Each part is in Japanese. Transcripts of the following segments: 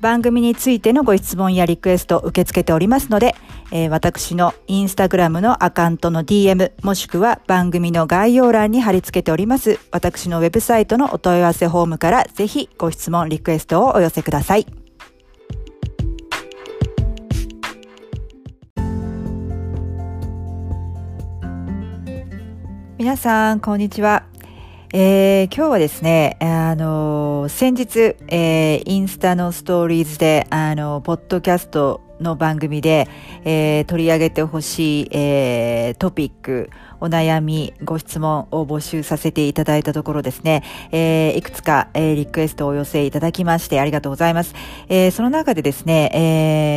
番組についてのご質問やリクエストを受け付けておりますので、えー、私のインスタグラムのアカウントの DM もしくは番組の概要欄に貼り付けております私のウェブサイトのお問い合わせフォームからぜひご質問リクエストをお寄せください。皆さん、こんにちは。えー、今日はですね、あのー、先日、えー、インスタのストーリーズで、あのポッドキャストの番組で、えー、取り上げてほしい、えー、トピック、お悩み、ご質問を募集させていただいたところですね、えー、いくつか、えー、リクエストをお寄せいただきましてありがとうございます。えー、その中でですね、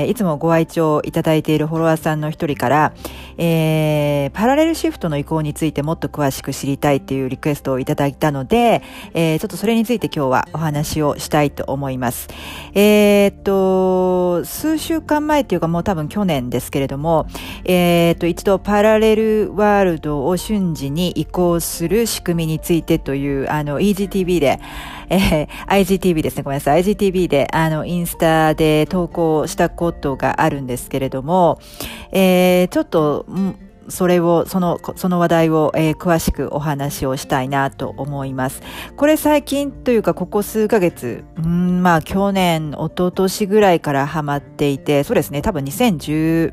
えー、いつもご愛聴いただいているフォロワーさんの一人から、えー、パラレルシフトの移行についてもっと詳しく知りたいっていうリクエストをいただいたので、えー、ちょっとそれについて今日はお話をしたいと思います。えー、っと、数週間前っていうかもう多分去年ですけれども、えー、っと、一度パラレルワールドを瞬時に移行する仕組みについてという、あの、EGTV で、えー、IGTV ですね、ごめんなさい。IGTV で、あの、インスタで投稿したことがあるんですけれども、えー、ちょっと、それを、その、その話題を、えー、詳しくお話をしたいなと思います。これ最近というか、ここ数ヶ月、うん、まあ去年、一昨年ぐらいからハマっていて、そうですね、多分2010、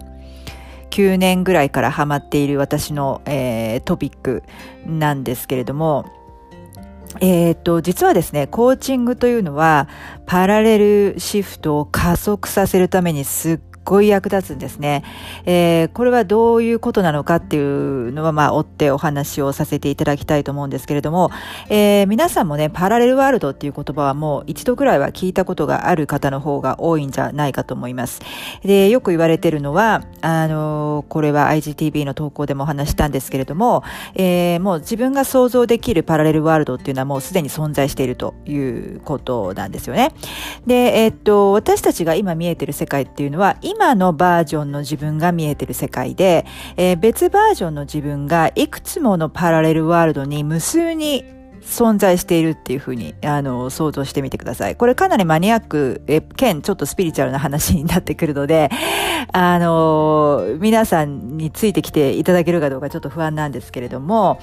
9年ぐらいからハマっている私の、えー、トピックなんですけれども、えっ、と、実はですね、コーチングというのは、パラレルシフトを加速させるためにすっごい役立つんですね。えー、これはどういうことなのかっていうのは、まあ、追ってお話をさせていただきたいと思うんですけれども、えー、皆さんもね、パラレルワールドっていう言葉はもう一度くらいは聞いたことがある方の方が多いんじゃないかと思います。で、よく言われてるのは、あのー、これは IGTV の投稿でもお話したんですけれども、えー、もう自分が想像できるパラレルワールドっていうのはもうすでに存在しているということなんですよね。で、えー、っと、私たちが今見えてる世界っていうのは、今今のバージョンの自分が見えてる世界で、えー、別バージョンの自分がいくつものパラレルワールドに無数に存在しているっていうふうに、あの、想像してみてください。これかなりマニアック、え、兼ちょっとスピリチュアルな話になってくるので、あの、皆さんについてきていただけるかどうかちょっと不安なんですけれども、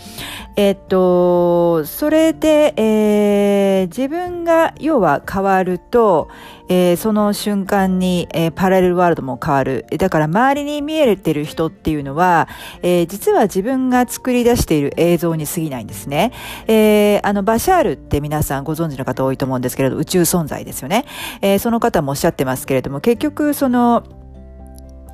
えっと、それで、えー、自分が要は変わると、えー、その瞬間に、えー、パラレルワールドも変わる。だから周りに見えてる人っていうのは、えー、実は自分が作り出している映像に過ぎないんですね。え、あの、バシャールって皆さんご存知の方多いと思うんですけれど、宇宙存在ですよね。え、その方もおっしゃってますけれども、結局その、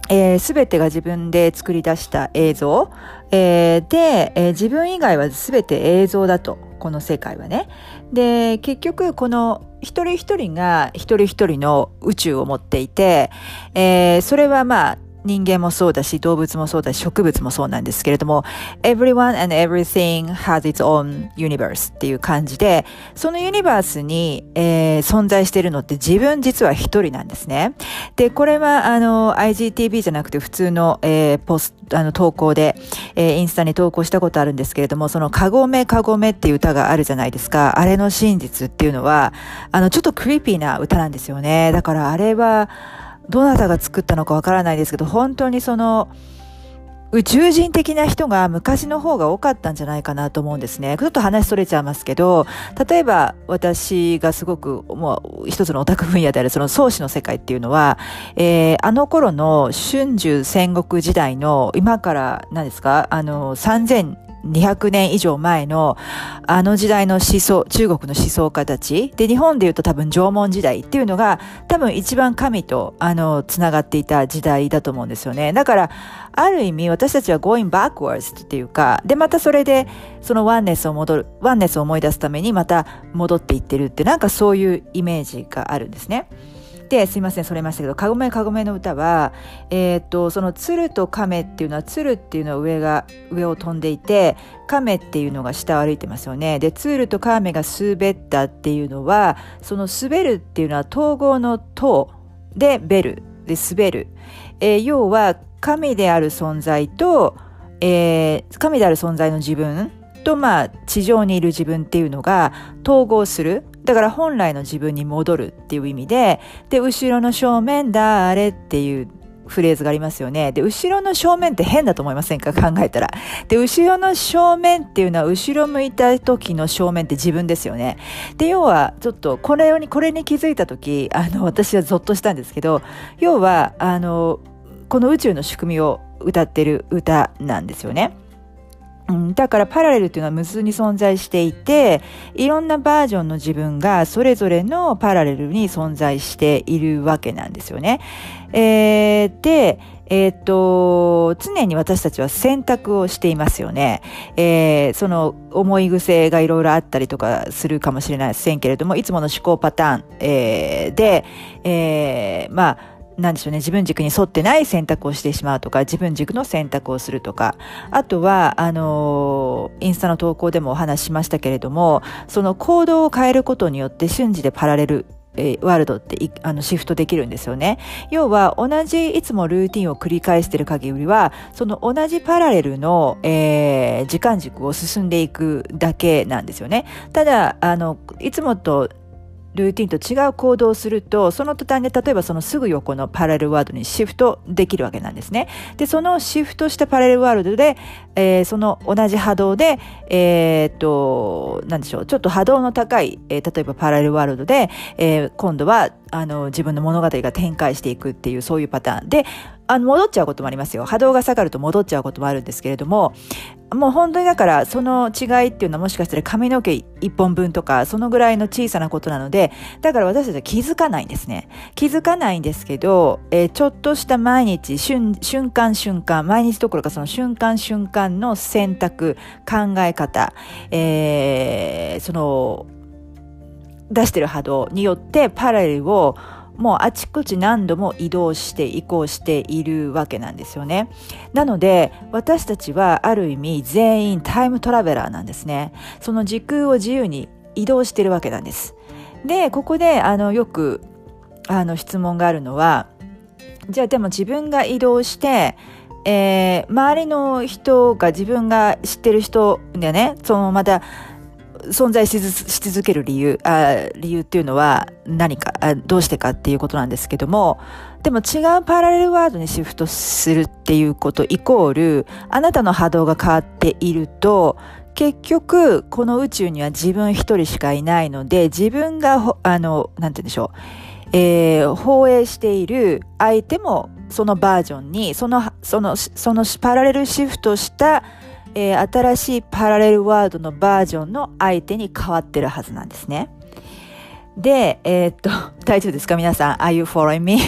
えー、全てが自分で作り出した映像、えー、で、えー、自分以外は全て映像だと、この世界はね。で、結局この一人一人が一人一人の宇宙を持っていて、えー、それはまあ人間もそうだし、動物もそうだし、植物もそうなんですけれども、everyone and everything has its own universe っていう感じで、そのユニバースに、えー、存在しているのって自分実は一人なんですね。で、これは、あの、IGTV じゃなくて普通の、えー、ポス、あの、投稿で、えー、インスタに投稿したことあるんですけれども、その、かごめかごめっていう歌があるじゃないですか。あれの真実っていうのは、あの、ちょっとクリーピーな歌なんですよね。だからあれは、どなたが作ったのかわからないですけど、本当にその、宇宙人的な人が昔の方が多かったんじゃないかなと思うんですね。ちょっと話それちゃいますけど、例えば私がすごくもう一つのオタク分野であるその創始の世界っていうのは、えー、あの頃の春秋戦国時代の今から何ですかあの3000 200年以上前のあの時代の思想、中国の思想家たち、で、日本で言うと多分縄文時代っていうのが多分一番神とあの、つながっていた時代だと思うんですよね。だから、ある意味私たちは going backwards っていうか、で、またそれでそのワンネスを戻る、ワンネスを思い出すためにまた戻っていってるってなんかそういうイメージがあるんですね。で、すいません、それましたけど、かごめかごめの歌は、えっ、と、その鶴と亀っていうのは、鶴っていうのは上が、上を飛んでいて、亀っていうのが下を歩いてますよね。で、鶴と亀が滑ったっていうのは、その滑るっていうのは統合の塔でベル、で滑る。えー、要は、神である存在と、えー、神である存在の自分と、まあ、地上にいる自分っていうのが統合する。だから本来の自分に戻るっていう意味で、で、後ろの正面だ、あれっていうフレーズがありますよね。で、後ろの正面って変だと思いませんか？考えたら。で、後ろの正面っていうのは、後ろ向いた時の正面って自分ですよね。で、要は、ちょっと、これに、これに気づいた時、あの、私はゾッとしたんですけど、要は、あの、この宇宙の仕組みを歌ってる歌なんですよね。うん、だからパラレルっていうのは無数に存在していて、いろんなバージョンの自分がそれぞれのパラレルに存在しているわけなんですよね。えー、で、えっ、と、常に私たちは選択をしていますよね。えー、その思い癖がいろいろあったりとかするかもしれないせんけれども、いつもの思考パターン、えー、で、えー、まあ、なんでしょうね、自分軸に沿ってない選択をしてしまうとか、自分軸の選択をするとか、あとは、あの、インスタの投稿でもお話ししましたけれども、その行動を変えることによって瞬時でパラレルえワールドってあのシフトできるんですよね。要は同じいつもルーティンを繰り返している限りは、その同じパラレルの、えー、時間軸を進んでいくだけなんですよね。ただ、あの、いつもとルーティンと違う行動をすると、その途端で例えばそのすぐ横のパラレルワールドにシフトできるわけなんですね。で、そのシフトしたパラレルワールドで、えー、その同じ波動で、えー、っと、なんでしょう、ちょっと波動の高い、えー、例えばパラレルワールドで、え、今度は、あの、自分の物語が展開していくっていう、そういうパターンで、あの、戻っちゃうこともありますよ。波動が下がると戻っちゃうこともあるんですけれども、もう本当にだからその違いっていうのはもしかしたら髪の毛一本分とかそのぐらいの小さなことなので、だから私たちは気づかないんですね。気づかないんですけど、えー、ちょっとした毎日瞬、瞬間瞬間、毎日どころかその瞬間瞬間の選択、考え方、えー、その、出してる波動によってパラレルをもうあちこち何度も移動して移行しているわけなんですよね。なので私たちはある意味全員タイムトラベラーなんですね。その時空を自由に移動してるわけなんです。で、ここであのよくあの質問があるのは、じゃあでも自分が移動して、えー、周りの人が自分が知ってる人でね、そのまた存在し続ける理由あ、理由っていうのは何かあ、どうしてかっていうことなんですけども、でも違うパラレルワードにシフトするっていうことイコール、あなたの波動が変わっていると、結局、この宇宙には自分一人しかいないので、自分が、あの、なんて言うんでしょう、えー、放映している相手もそのバージョンに、その、その、そのパラレルシフトしたえー、新しいパラレルワードのバージョンの相手に変わってるはずなんですね。で、えー、っと、大丈夫ですか？皆さん ?Are you following me?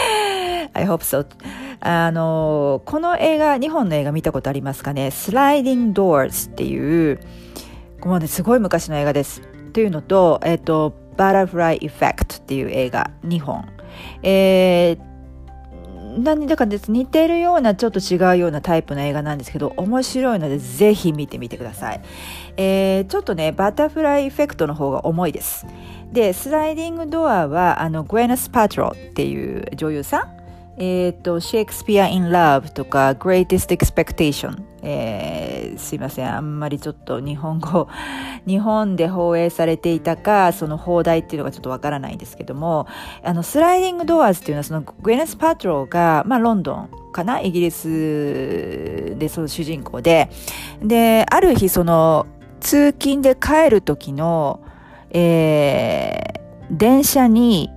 I hope so. あの、この映画、日本の映画見たことありますかね？スライディング・ドアーズっていう、もうね、すごい昔の映画です。というのと、えっ、と、バタフライ・エフェクトっていう映画、2本。えー何だかです似てるようなちょっと違うようなタイプの映画なんですけど面白いのでぜひ見てみてください、えー、ちょっとねバタフライエフェクトの方が重いです。でスライディングドアはあのグウィネス・パルトロウっていう女優さん。えっ、ー、と、 Shakespeare in Love とか、 Greatest Expectation、えー、すいません、あんまりちょっと日本語、日本で放映されていたか、その放題っていうのがちょっとわからないんですけども、あの、スライディング・ドアーズっていうのは、そのグエネス・パトローが、まあ、ロンドンかな？イギリスでその主人公で、で、ある日、その、通勤で帰る時の、えー、電車に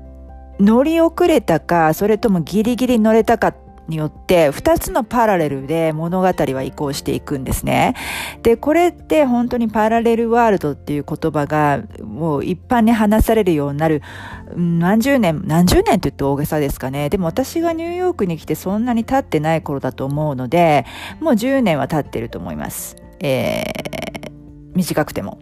乗り遅れたか、それともギリギリ乗れたかによって2つのパラレルで物語は移行していくんですね。で、これって本当にパラレルワールドっていう言葉がもう一般に話されるようになる何十年、何十年って言って大げさですかね。でも私がニューヨークに来てそんなに経ってない頃だと思うので、もう10年は経ってると思います。えー、短くても。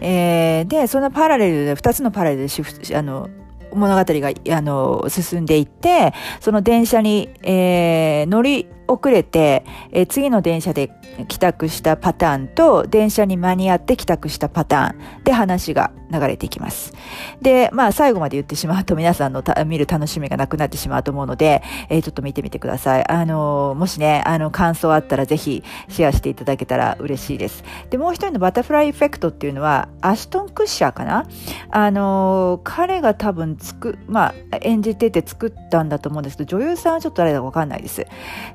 えー、で、そのパラレルで、2つのパラレルでシフト、あの、物語が、あの、進んでいって、その電車に、えー、乗り遅れて、えー、次の電車で帰宅したパターンと、電車に間に合って帰宅したパターンで話が流れていきます。で、まあ最後まで言ってしまうと皆さんの見る楽しみがなくなってしまうと思うので、えー、ちょっと見てみてください。あの、もしね、あの、感想あったらぜひシェアしていただけたら嬉しいです。で、もう一人のバタフライエフェクトっていうのは、アシュトン・クッシャーかな？あの、彼が多分つく、まあ、演じてて作ったんだと思うんですけど、女優さんはちょっと誰だかわかんないです。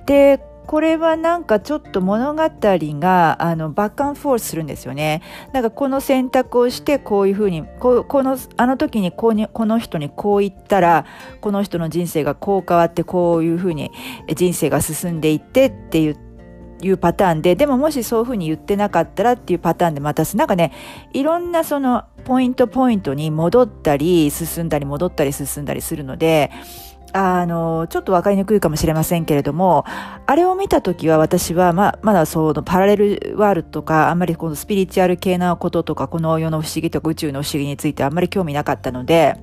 で、これはなんかちょっと物語があのバックアンフォースするんですよね。なんかこの選択をしてこういうふうにここのあの時にこうにこの人にこう言ったらこの人の人生がこう変わってこういうふうに人生が進んでいってっていういうパターンででももしそういうふうに言ってなかったらっていうパターンでまたなんかねいろんなそのポイントポイントに戻ったり進んだり戻ったり進んだりするのであの、ちょっとわかりにくいかもしれませんけれども、あれを見たときは私は、ま、まだそのパラレルワールドとか、あんまりこのスピリチュアル系なこととか、この世の不思議とか宇宙の不思議についてあんまり興味なかったので、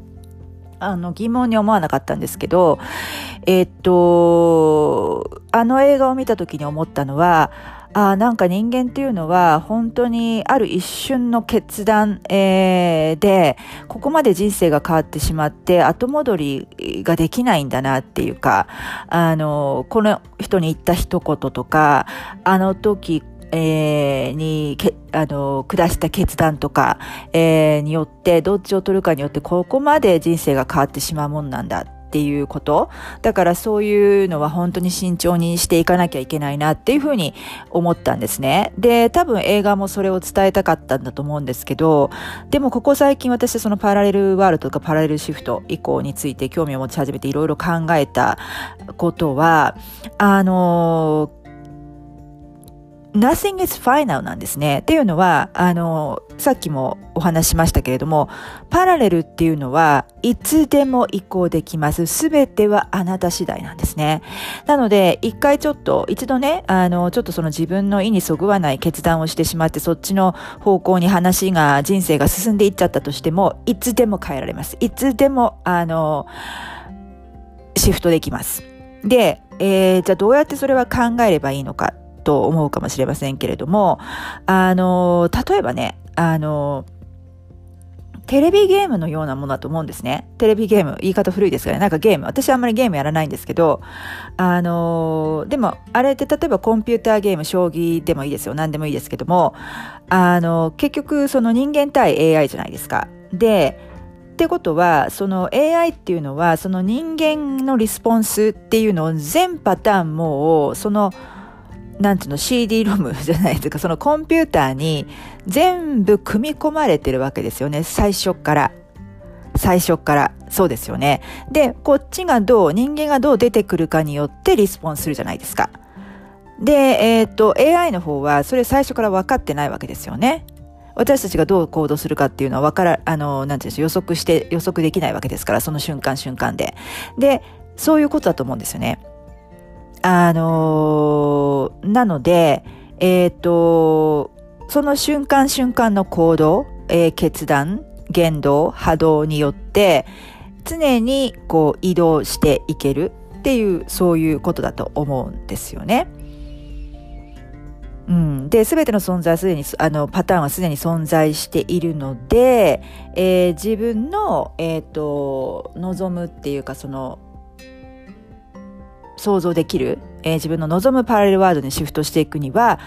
あの、疑問に思わなかったんですけど、えっと、あの映画を見たときに思ったのは、あなんか人間っていうのは本当にある一瞬の決断、えー、で、ここまで人生が変わってしまって後戻りができないんだなっていうか、あの、この人に言った一言とか、あの時、えー、に、け、あの、下した決断とか、えー、によって、どっちを取るかによって、ここまで人生が変わってしまうもんなんだっていうこと。だからそういうのは本当に慎重にしていかなきゃいけないなっていうふうに思ったんですね。で、多分映画もそれを伝えたかったんだと思うんですけど、でもここ最近私そのパラレルワールドとかパラレルシフト以降について興味を持ち始めていろいろ考えたことは、あのー nothing is final なんですね。っていうのは、あの、さっきもお話しましたけれども、パラレルっていうのはいつでも移行できます。すべてはあなた次第なんですね。なので、一回ちょっと、一度ね、あの、ちょっとその自分の意にそぐわない決断をしてしまって、そっちの方向に話が、人生が進んでいっちゃったとしても、いつでも変えられます。いつでも、あの、シフトできます。で、えー、じゃあどうやってそれは考えればいいのかと思うかもしれませんけれども、あの、例えばね、あの、テレビゲームのようなものだと思うんですね。テレビゲーム、言い方古いですからね。なんかゲーム、私あんまりゲームやらないんですけど、あのでも、あれって例えばコンピューターゲーム、将棋でもいいですよ。何でもいいですけども、あの、結局その人間対 AI じゃないですか。で、ってことは、その AI っていうのは、その人間のリスポンスっていうのを全パターンもう、その、なんていうの、CD ロム じゃないですか、そのコンピューターに全部組み込まれてるわけですよね、最初から。最初から。そうですよね。で、こっちがどう、人間がどう出てくるかによってリスポンスするじゃないですか。で、えっ、と、AI の方はそれ最初から分かってないわけですよね。私たちがどう行動するかっていうのは分から、あの、なんていうんです予測して、予測できないわけですから、その瞬間瞬間で。で、そういうことだと思うんですよね。あのー、なので、えっ、ー、と、その瞬間瞬間の行動、えー、決断、言動、波動によって、常にこう移動していけるっていう、そういうことだと思うんですよね。うん、で、すべての存在すでに、あの、パターンはすでに存在しているので、えー、自分の、えっ、ー、と、望むっていうか、その、想像できる、えー、自分の望むパラレルワールドにシフトしていくには、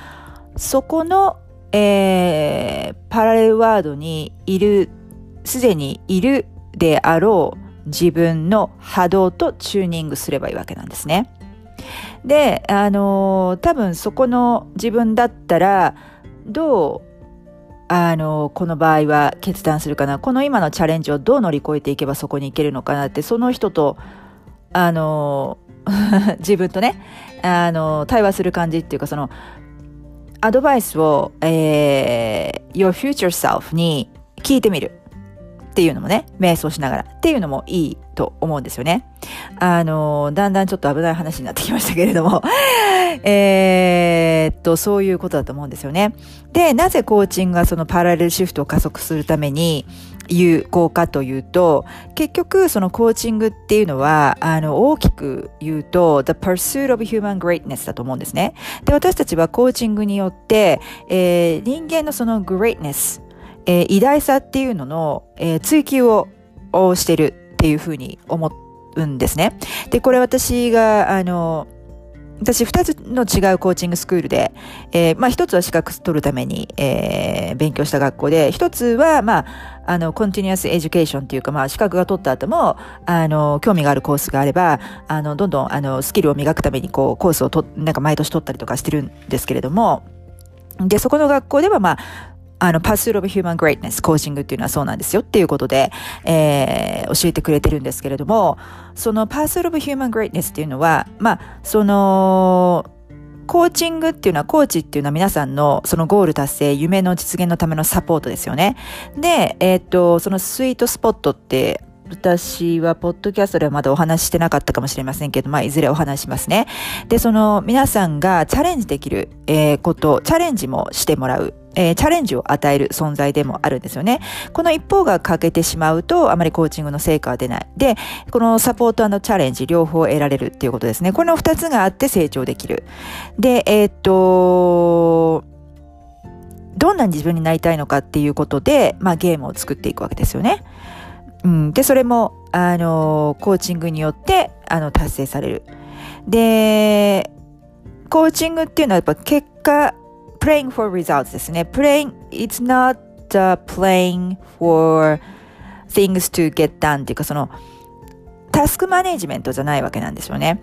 そこの、えー、パラレルワールドにいる、すでにいるであろう自分の波動とチューニングすればいいわけなんですね。で、あのー、多分そこの自分だったら、どう、あのー、この場合は決断するかな。この今のチャレンジをどう乗り越えていけばそこに行けるのかなって、その人と、あのー、自分とね、あの対話する感じっていうか、その、アドバイスを、えー、your future self に聞いてみる。っていうのもね、瞑想しながらっていうのもいいと思うんですよね。あの、だんだんちょっと危ない話になってきましたけれども、えっと、そういうことだと思うんですよね。で、なぜコーチングがそのパラレルシフトを加速するために有効かというと、結局そのコーチングっていうのは、あの、大きく言うと、the pursuit of human greatness だと思うんですね。で、私たちはコーチングによって、えー、人間のその greatness、えー、偉大さっていうのの、えー、追求をしてるっていうふうに思うんですね。で、これ私が、あの、私二つの違うコーチングスクールで、えー、まあ一つは資格取るために、えー、勉強した学校で、一つは、まあ、あの、 continuous education っていうか、まあ資格が取った後も、あの、興味があるコースがあれば、あの、どんどん、あの、スキルを磨くために、こう、コースをと、なんか毎年取ったりとかしてるんですけれども、で、そこの学校では、まあ、あの、 pursuit of human greatness、コーチングっていうのはそうなんですよっていうことで、えー、教えてくれてるんですけれども、そのパスルオブヒューマングレイトネスっていうのは、まあ、その、コーチングっていうのは、コーチっていうのは皆さんのそのゴール達成、夢の実現のためのサポートですよね。で、えー、っと、そのスイートスポットって私はポッドキャストではまだお話ししてなかったかもしれませんけど、まあ、いずれお話しますね。で、その皆さんがチャレンジできる、えー、こと、チャレンジもしてもらう。えー、チャレンジを与える存在でもあるんですよね。この一方が欠けてしまうと、あまりコーチングの成果は出ない。で、このサポートチャレンジ両方得られるっていうことですね。この二つがあって成長できる。で、えー、っと、どんな自分になりたいのかっていうことで、まあゲームを作っていくわけですよね。うん。で、それも、あの、コーチングによって、あの、達成される。で、コーチングっていうのはやっぱ結果 playing for results ですね。playing, it's not、uh, playing for things to get done っていうかそのタスクマネジメントじゃないわけなんですよね。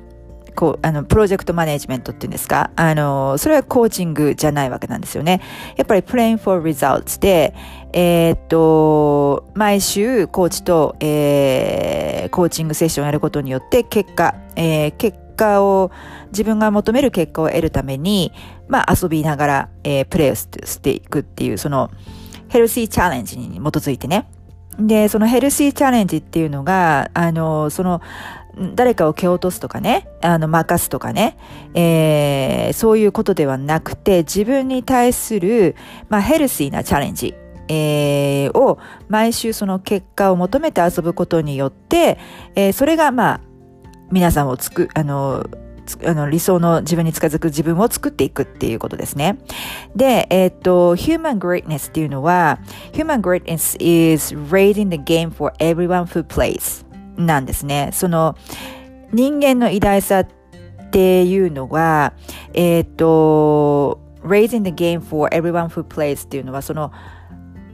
こう、あの、プロジェクトマネジメントっていうんですか？あの、それはコーチングじゃないわけなんですよね。やっぱり playing for results で、えー、っと、毎週コーチと、えー、コーチングセッションをやることによって結果、えー、結果を、自分が求める結果を得るために、まあ遊びながら、えー、プレイをしていくっていう、その、ヘルシーチャレンジに基づいてね。で、そのヘルシーチャレンジっていうのが、あの、その、誰かを蹴落とすとかね、あの、任すとかね、えー、そういうことではなくて、自分に対する、まあ、ヘルシーなチャレンジ、えー、を毎週その結果を求めて遊ぶことによって、えー、それがまあ、皆さんをつく、あの、あの理想の自分に近づく自分を作っていくっていうことですね。で、えっ、と、human greatness っていうのは、human greatness is raising the game for everyone who plays なんですね。その、人間の偉大さっていうのは、えっ、と、raising the game for everyone who plays っていうのは、その、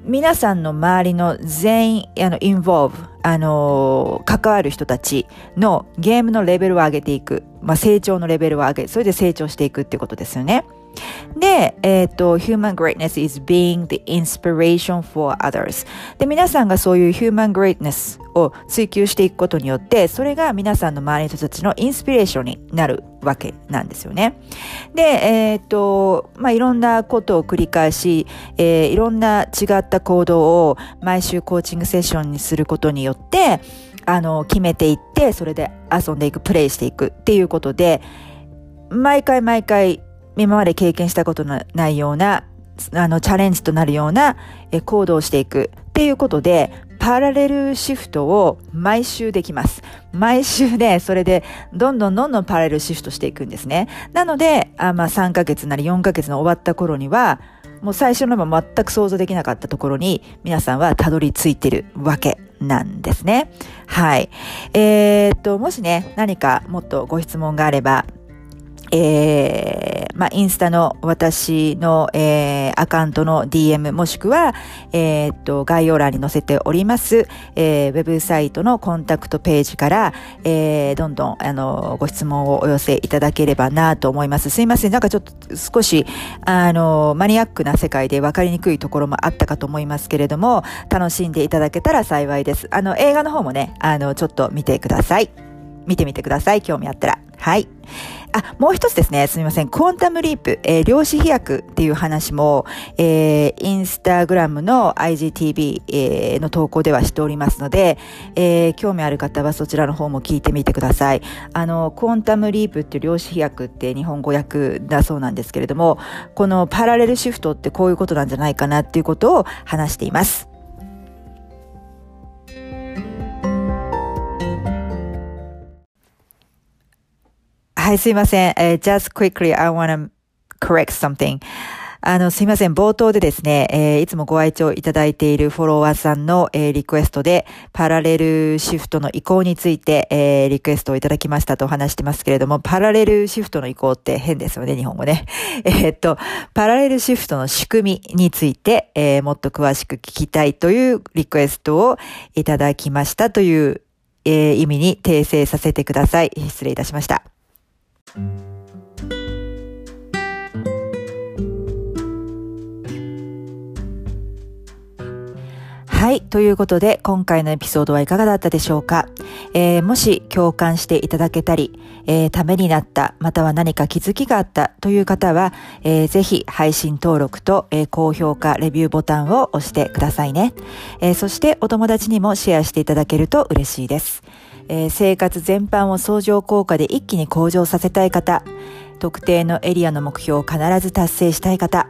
皆さんの周りの全員、あの、インボーブ、あの、関わる人たちのゲームのレベルを上げていく。まあ、成長のレベルを上げ、それで成長していくっていうことですよね。で、えっ、ー、と、human greatness is being the inspiration for others. で、皆さんがそういう human greatness を追求していくことによって、それが皆さんの周りの人たちのインスピレーションになるわけなんですよね。で、えっ、ー、と、まあ、いろんなことを繰り返し、えー、いろんな違った行動を毎週コーチングセッションにすることによって、あの、決めていって、それで遊んでいく、プレイしていくっていうことで、毎回毎回今まで経験したことのないような、あの、チャレンジとなるようなえ行動をしていくっていうことで、パラレルシフトを毎週できます。毎週で、それで、どんどんどんどんパラレルシフトしていくんですね。なので、あまあ3ヶ月なり4ヶ月の終わった頃には、もう最初のも全く想像できなかったところに皆さんはたどり着いてるわけなんですね。はい。えー、っと、もしね、何かもっとご質問があれば、えー、まあ、インスタの私の、えー、アカウントの DM もしくは、えー、っと、概要欄に載せております、えー、ウェブサイトのコンタクトページから、えー、どんどん、あの、ご質問をお寄せいただければなと思います。すいません。なんかちょっと少し、あの、マニアックな世界で分かりにくいところもあったかと思いますけれども、楽しんでいただけたら幸いです。あの、映画の方もね、あの、ちょっと見てください。見てみてください。興味あったら。はい。あ、もう一つですね。すみません。クォンタムリープ、えー、量子飛躍っていう話も、えー、インスタグラムの IGTV、えー、の投稿ではしておりますので、えー、興味ある方はそちらの方も聞いてみてください。あの、クォンタムリープっていう量子飛躍って日本語訳だそうなんですけれども、このパラレルシフトってこういうことなんじゃないかなっていうことを話しています。はい、すいません。えー、just quickly, I wanna correct something. あの、すいません。冒頭でですね、えー、いつもご愛聴いただいているフォロワーさんの、えー、リクエストで、パラレルシフトの移行について、えー、リクエストをいただきましたとお話してますけれども、パラレルシフトの移行って変ですよね、日本語ね。えっと、パラレルシフトの仕組みについて、えー、もっと詳しく聞きたいというリクエストをいただきましたという、えー、意味に訂正させてください。失礼いたしました。はい。ということで、今回のエピソードはいかがだったでしょうか、えー、もし共感していただけたり、えー、ためになった、または何か気づきがあったという方は、えー、ぜひ配信登録と、えー、高評価、レビューボタンを押してくださいね。えー、そしてお友達にもシェアしていただけると嬉しいです。えー、生活全般を相乗効果で一気に向上させたい方、特定のエリアの目標を必ず達成したい方、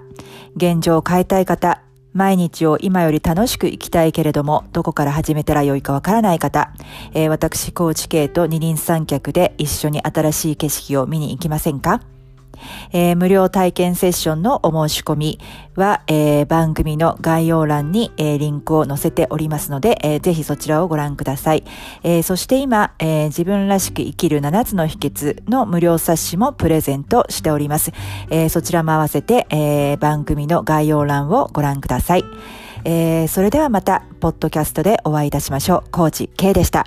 現状を変えたい方、毎日を今より楽しく生きたいけれども、どこから始めたらよいかわからない方、えー、私、高知系と二輪三脚で一緒に新しい景色を見に行きませんか？えー、無料体験セッションのお申し込みは、えー、番組の概要欄に、えー、リンクを載せておりますので、えー、ぜひそちらをご覧ください。え、そして今、え、自分らしく生きる7つの秘訣の無料冊子もプレゼントしております。え、そちらも合わせて、え、番組の概要欄をご覧ください。え、それではまた、ポッドキャストでお会いいたしましょう。コーチ K でした。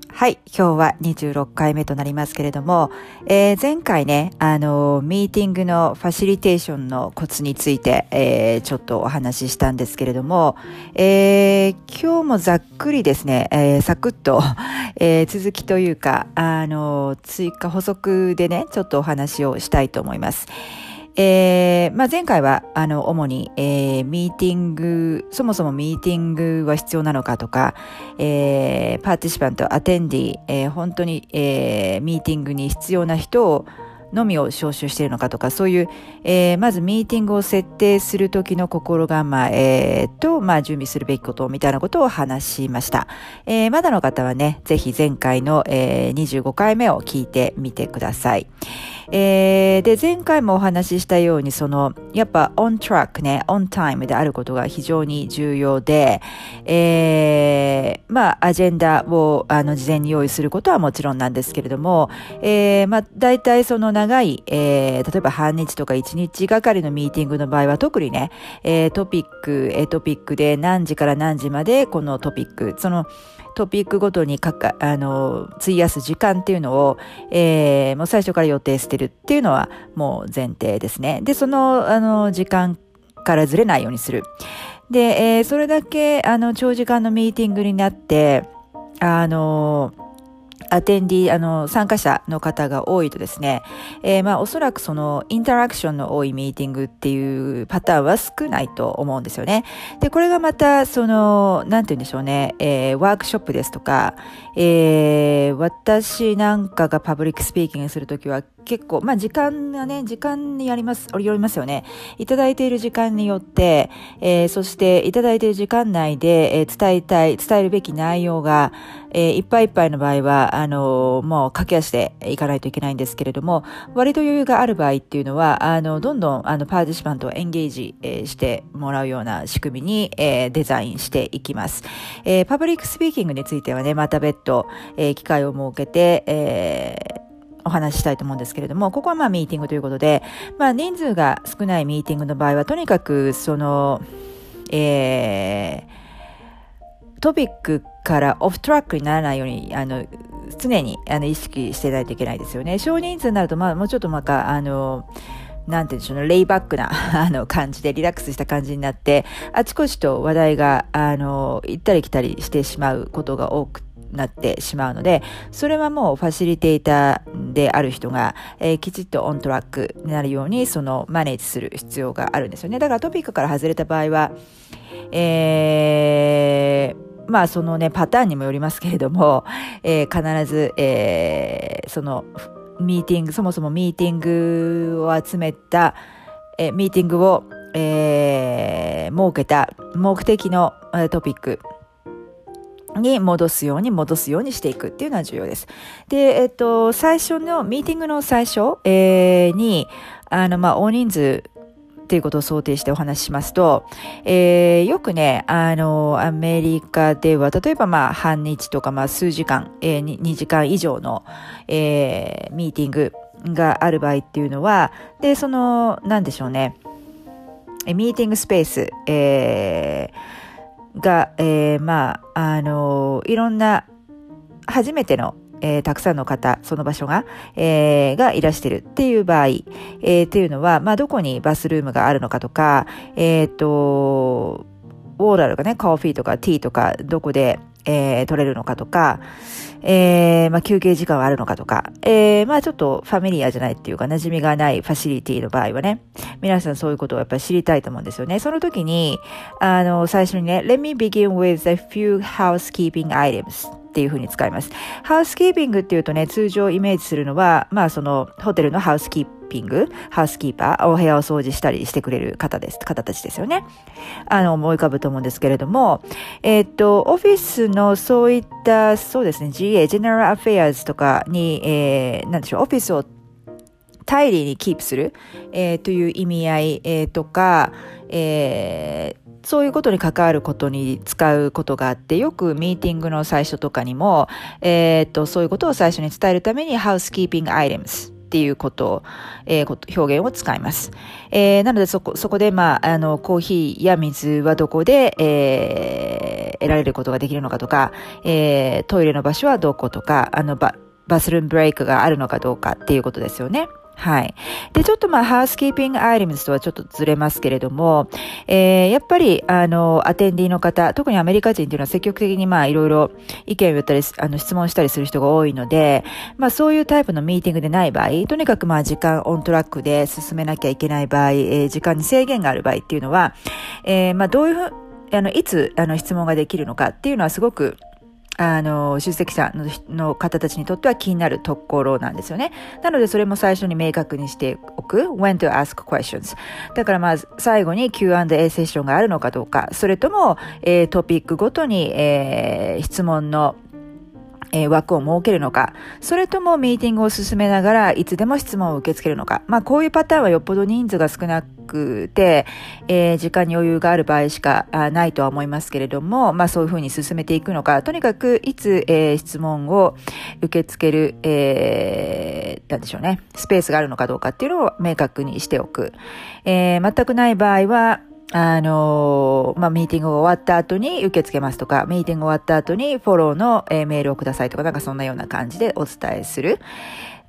はい、今日は26回目となりますけれども、えー、前回ね、あの、ミーティングのファシリテーションのコツについて、えー、ちょっとお話ししたんですけれども、えー、今日もざっくりですね、えー、サクッと、えー、続きというか、あの、追加補足でね、ちょっとお話をしたいと思います。えー、まあ、前回は、あの、主に、えー、ミーティング、そもそもミーティングは必要なのかとか、えー、 participant、attendee、えー、本当に、えー、ミーティングに必要な人を、のみを招集しているのかとか、そういう、えー、まずミーティングを設定するときの心構えと、まあ、準備するべきことみたいなことを話しました。えー、まだの方はね、ぜひ前回の、えー、25回目を聞いてみてください。えー、で、前回もお話ししたように、その、やっぱ on track ね、on time であることが非常に重要で、えー、まあ、アジェンダを、あの、事前に用意することはもちろんなんですけれども、えー、まあ、大体その長い、えー、例えば半日とか一日がかりのミーティングの場合は特にね、えー、トピック、えー、トピックで何時から何時までこのトピック、その、トピックごとにかか、あの、費やす時間っていうのを、えー、もう最初から予定してるっていうのはもう前提ですね。で、その、あの、時間からずれないようにする。で、えー、それだけ、あの、長時間のミーティングになって、あの、 attendee、あの、参加者の方が多いとですね、えー、まあ、おそらくその、インタラクションの多いミーティングっていうパターンは少ないと思うんですよね。で、これがまた、その、なんて言うんでしょうね、えー、ワークショップですとか、えー、私なんかが public speaking するときは結構、まあ時間がね、時間にやります、よりますよね。いただいている時間によって、えー、そしていただいている時間内で、えー、伝えたい、伝えるべき内容が、えー、いっぱいいっぱいの場合は、あの、もう駆け足でいかないといけないんですけれども、割と余裕がある場合っていうのは、あの、どんどん、あの、 participant を engage、えー、してもらうような仕組みに、えー、デザインしていきます。えー、 public speaking についてはね、また別途、えー、機会を設けて、えー、お話ししたいと思うんですけれども、ここはまあミーティングということで、まあ人数が少ないミーティングの場合は、とにかくその、えー、トピックからオフトラックにならないように、あの、常にあの意識してないといけないですよね。少人数になると、まあもうちょっとまた、あの、なんて言うんでしょうね、レイバックな、あの、感じで、リラックスした感じになって、あちこちと話題が、あの、行ったり来たりしてしまうことが多くてなってしまうので、それはもうファシリテーターである人が、えー、きちっとオントラックになるように、そのマネージする必要があるんですよね。だからトピックから外れた場合は、えー、まあそのね、パターンにもよりますけれども、えー、必ず、えー、その、ミーティング、そもそもミーティングを集めた、えー、ミーティングを、えー、設けた目的のトピックに戻すように戻すようにしていくっていうのは重要です。で、えっと、最初の、ミーティングの最初、えー、に、あの、まあ、大人数っていうことを想定してお話ししますと、えー、よくね、あの、アメリカでは、例えばまあ、半日とかまあ、数時間、えー、2時間以上の、えー、ミーティングがある場合っていうのは、で、その、なんでしょうね、ミーティングスペース、えー、が、えー、まあ、あのいろんな、初めての、えー、たくさんの方、その場所が、えー、がいらしてるっていう場合、えー、っていうのは、まあ、どこにバスルームがあるのかとか、えっ、ー、と、ウォーラルがね、コーヒーとかティーとか、どこで、えー、取れるのかとか、えー、まあ、休憩時間はあるのかとか、えー、まあ、ちょっとファミリアじゃないっていうか、馴染みがないファシリティの場合はね、皆さんそういうことをやっぱり知りたいと思うんですよね。その時に、あの、最初にね、let me begin with a few housekeeping items っていうふうに使います。ハウスキーピングっていうとね、通常イメージするのは、まあ、その、ホテルのハウスキーピング、ハウスキーパー、お部屋を掃除したりしてくれる方です、方たちですよね。あの、思い浮かぶと思うんですけれども、えっ、と、オフィスのそういった、そうですね、GA、General Affairs とかに、えー、なんでしょう、オフィスをタイリーにキープする、えー、という意味合い、えー、とか、えー、そういうことに関わることに使うことがあって、よくミーティングの最初とかにも、えー、っと、そういうことを最初に伝えるために、housekeeping items っていうことを、えー、表現を使います。えー、なのでそこ、そこで、まあ、あの、コーヒーや水はどこで、えー、得られることができるのかとか、えー、トイレの場所はどことか、あの、バ、バスルームブレイクがあるのかどうかっていうことですよね。はい。で、ちょっとまあ、ハウスキーピングアイテムズとはちょっとずれますけれども、えー、やっぱり、あの、アテンディーの方、特にアメリカ人っていうのは積極的にまあ、いろいろ意見を言ったり、あの、質問したりする人が多いので、まあ、そういうタイプのミーティングでない場合、とにかくまあ、時間オントラックで進めなきゃいけない場合、えー、時間に制限がある場合っていうのは、えー、まあ、どういうふう、あの、いつ、あの、質問ができるのかっていうのはすごく、あの、出席者の方たちにとっては気になるところなんですよね。なのでそれも最初に明確にしておく。when to ask questions. だからまあ最後に Q&A セッションがあるのかどうか、それとも、えー、トピックごとに、えー、質問のえ、枠を設けるのか、それともミーティングを進めながらいつでも質問を受け付けるのか。まあこういうパターンはよっぽど人数が少なくて、えー、時間に余裕がある場合しかないとは思いますけれども、まあそういうふうに進めていくのか、とにかくいつ、えー、質問を受け付ける、えー、なんでしょうね、スペースがあるのかどうかっていうのを明確にしておく。えー、全くない場合は、あのまあ、ミーティングが終わった後に受け付けますとか、ミーティング終わった後にフォローの、えー、メールをくださいとか、なんかそんなような感じでお伝えする。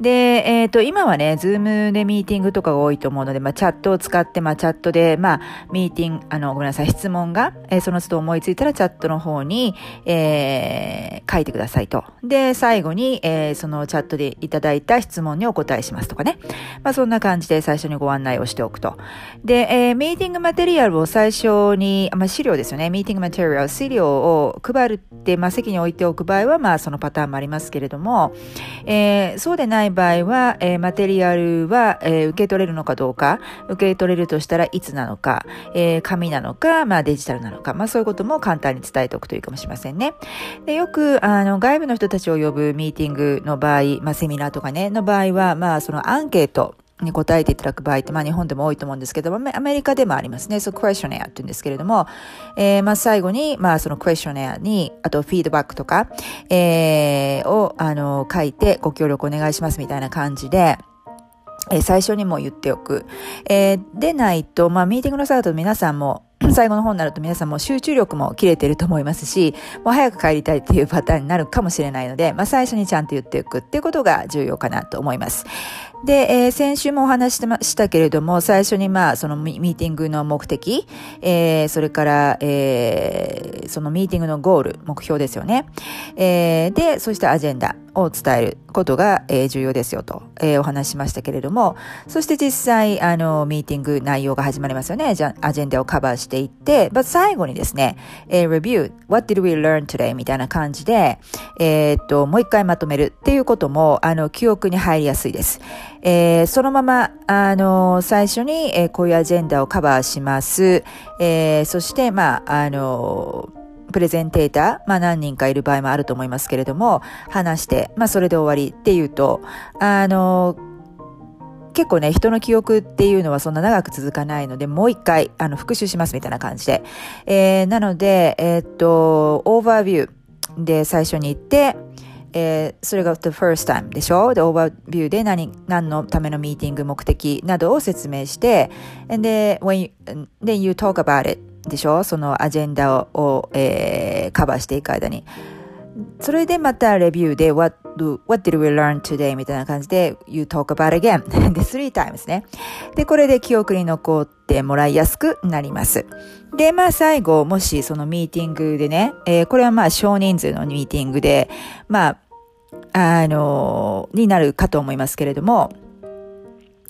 で、えっ、ー、と、今はね、ズームでミーティングとかが多いと思うので、まあ、チャットを使って、まあ、チャットで、まあ、ミーティング、あの、ごめんなさい、質問が、えー、その都度思いついたら、チャットの方に、えー、書いてくださいと。で、最後に、えー、そのチャットでいただいた質問にお答えしますとかね。まあ、そんな感じで最初にご案内をしておくと。で、えー、ミーティングマテリアルを最初に、まあ、資料ですよね。ミーティングマテリアル、資料を配るって、まあ、席に置いておく場合は、まあ、そのパターンもありますけれども、えー、そうでない場合は、えー、マテリアルは、えー、受け取れるのかどうか、受け取れるとしたらいつなのか、えー、紙なのか、まあ、デジタルなのか、まあ、そういうことも簡単に伝えておくといいかもしれませんね。でよく、あの、外部の人たちを呼ぶミーティングの場合、まあ、セミナーとかね、の場合は、まあ、そのアンケート、に答えていただく場合って、まあ日本でも多いと思うんですけども、アメリカでもありますね。そう、クエスチョネアって言うんですけれども、えー、まあ最後に、まあそのクエスチョネアに、あとフィードバックとか、えー、を、あの、書いてご協力お願いしますみたいな感じで、えー、最初にも言っておく。えー、でないと、まあミーティングの際だと皆さんも、最後の方になると皆さんも集中力も切れてると思いますし、もう早く帰りたいっていうパターンになるかもしれないので、まあ最初にちゃんと言っておくっていうことが重要かなと思います。で、えー、先週もお話してましたけれども、最初にまあ、そのミーティングの目的、えー、それから、えー、そのミーティングのゴール、目標ですよね。えー、で、そしてアジェンダを伝えることが、えー、重要ですよと、えー、お話しましたけれども、そして実際、あの、ミーティング内容が始まりますよね。じゃアジェンダをカバーしていって、ま最後にですね、えー、review, what did we learn today? みたいな感じで、えー、っと、もう一回まとめるっていうことも、あの、記憶に入りやすいです。えー、そのまま、あの、最初に、えー、こういうアジェンダをカバーします。えー、そして、まあ、あの、プレゼンテーター、まあ何人かいる場合もあると思いますけれども、話して、まあそれで終わりっていうと、あの、結構ね、人の記憶っていうのはそんな長く続かないので、もう一回、あの、復習しますみたいな感じで。えー、なので、えー、っと、オーバービューで最初に言って、えー、それが the first time でしょ？で、オーバービューで何、何のためのミーティング目的などを説明して、で、when you, then you talk about it でしょ？そのアジェンダを、えー、カバーしていく間に。それでまたレビューで what, do, what did we learn today? みたいな感じで you talk about again で3 times ね。で、これで記憶に残ってもらいやすくなります。で、まあ最後、もしそのミーティングでね、えー、これはまあ少人数のミーティングで、まああの、になるかと思いますけれども、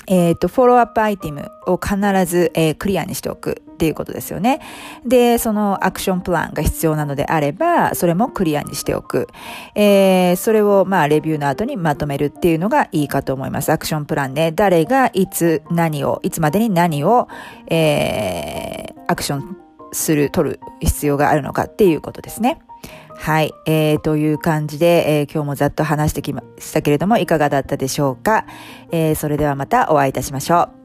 えっ、ー、と、フォローアップアイテムを必ず、えー、クリアにしておくっていうことですよね。で、そのアクションプランが必要なのであれば、それもクリアにしておく。えー、それを、まあ、レビューの後にまとめるっていうのがいいかと思います。アクションプランね。誰がいつ何を、いつまでに何を、えー、アクションする、取る必要があるのかっていうことですね。はい。えー、という感じで、えー、今日もざっと話してきましたけれども、いかがだったでしょうか？えー、それではまたお会いいたしましょう。